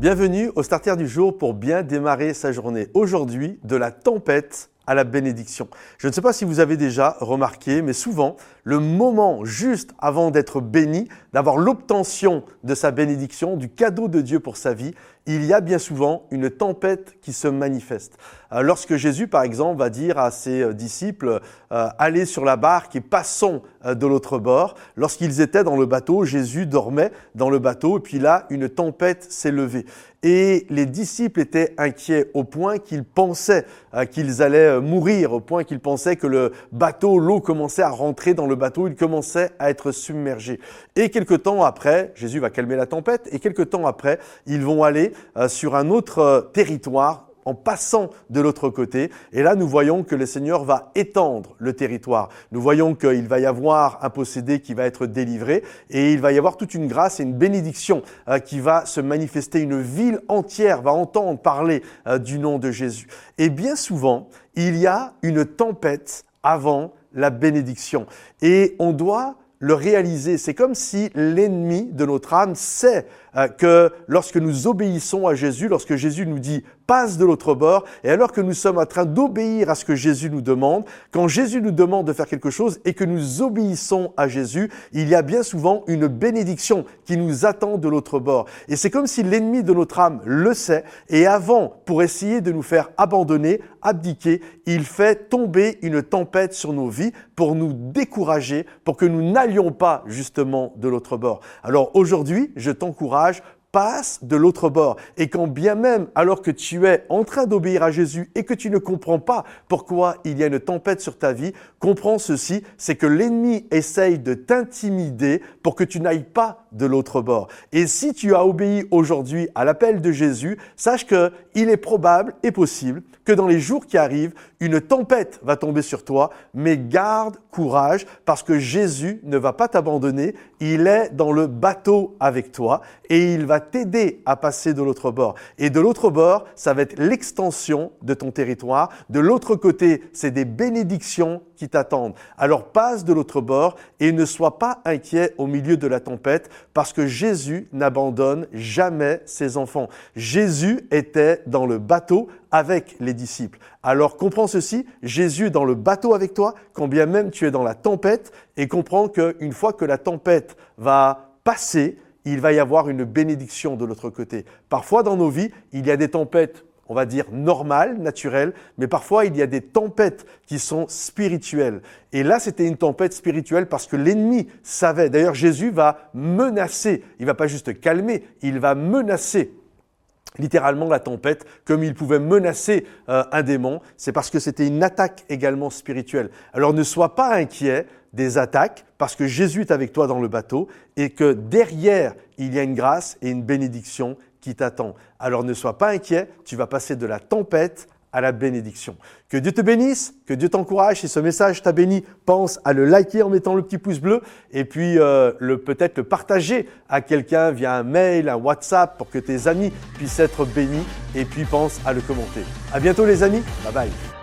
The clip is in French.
Bienvenue au starter du jour pour bien démarrer sa journée. Aujourd'hui, de la tempête à la bénédiction. Je ne sais pas si vous avez déjà remarqué, mais souvent, le moment juste avant d'être béni, d'avoir l'obtention de sa bénédiction, du cadeau de Dieu pour sa vie, il y a bien souvent une tempête qui se manifeste. Euh, lorsque Jésus, par exemple, va dire à ses euh, disciples, euh, allez sur la barque et passons de l'autre bord, lorsqu'ils étaient dans le bateau, Jésus dormait dans le bateau, et puis là, une tempête s'est levée. Et les disciples étaient inquiets au point qu'ils pensaient qu'ils allaient mourir, au point qu'ils pensaient que le bateau, l'eau commençait à rentrer dans le bateau, il commençait à être submergé. Et quelque temps après, Jésus va calmer la tempête, et quelque temps après, ils vont aller euh, sur un autre euh, territoire en passant de l'autre côté. Et là, nous voyons que le Seigneur va étendre le territoire. Nous voyons qu'il va y avoir un possédé qui va être délivré et il va y avoir toute une grâce et une bénédiction euh, qui va se manifester. Une ville entière va entendre parler du nom de Jésus. Et bien souvent, il y a une tempête avant la bénédiction. Et on doit le réaliser. C'est comme si l'ennemi de notre âme sait euh, que lorsque nous obéissons à Jésus, lorsque Jésus nous dit passe de l'autre bord, et alors que nous sommes en train d'obéir à ce que Jésus nous demande, quand Jésus nous demande de faire quelque chose et que nous obéissons à Jésus, il y a bien souvent une bénédiction qui nous attend de l'autre bord. Et c'est comme si l'ennemi de notre âme le sait, et avant, pour essayer de nous faire abandonner, abdiquer, il fait tomber une tempête sur nos vies pour nous décourager, pour que nous n'allions pas justement de l'autre bord. Alors aujourd'hui, je t'encourage passe de l'autre bord. Et quand bien même, alors que tu es en train d'obéir à Jésus et que tu ne comprends pas pourquoi il y a une tempête sur ta vie, comprends ceci, c'est que l'ennemi essaye de t'intimider pour que tu n'ailles pas de l'autre bord. Et si tu as obéi aujourd'hui à l'appel de Jésus, sache que il est probable et possible que dans les jours qui arrivent, une tempête va tomber sur toi, mais garde courage parce que Jésus ne va pas t'abandonner, il est dans le bateau avec toi et il t'aider à passer de l'autre bord. Et de l'autre bord, ça va être l'extension de ton territoire. De l'autre côté, c'est des bénédictions qui t'attendent. Alors passe de l'autre bord et ne sois pas inquiet au milieu de la tempête parce que Jésus n'abandonne jamais ses enfants. Jésus était dans le bateau avec les disciples. Alors comprends ceci, Jésus est dans le bateau avec toi, quand bien même tu es dans la tempête, et comprends qu'une fois que la tempête va passer, il va y avoir une bénédiction de l'autre côté. Parfois dans nos vies, il y a des tempêtes on va dire normales, naturelles, mais parfois il y a des tempêtes qui sont spirituelles. Et là, c'était une tempête spirituelle parce que l'ennemi savait. D'ailleurs, Jésus va menacer, il va pas juste calmer, il va menacer littéralement la tempête, comme il pouvait menacer euh, un démon, c'est parce que c'était une attaque également spirituelle. Alors ne sois pas inquiet des attaques, parce que Jésus est avec toi dans le bateau, et que derrière, il y a une grâce et une bénédiction qui t'attend. Alors ne sois pas inquiet, tu vas passer de la tempête à la bénédiction. Que Dieu te bénisse, que Dieu t'encourage. Si ce message t'a béni, pense à le liker en mettant le petit pouce bleu et puis euh, le peut-être le partager à quelqu'un via un mail, un WhatsApp pour que tes amis puissent être bénis et puis pense à le commenter. À bientôt les amis. Bye bye.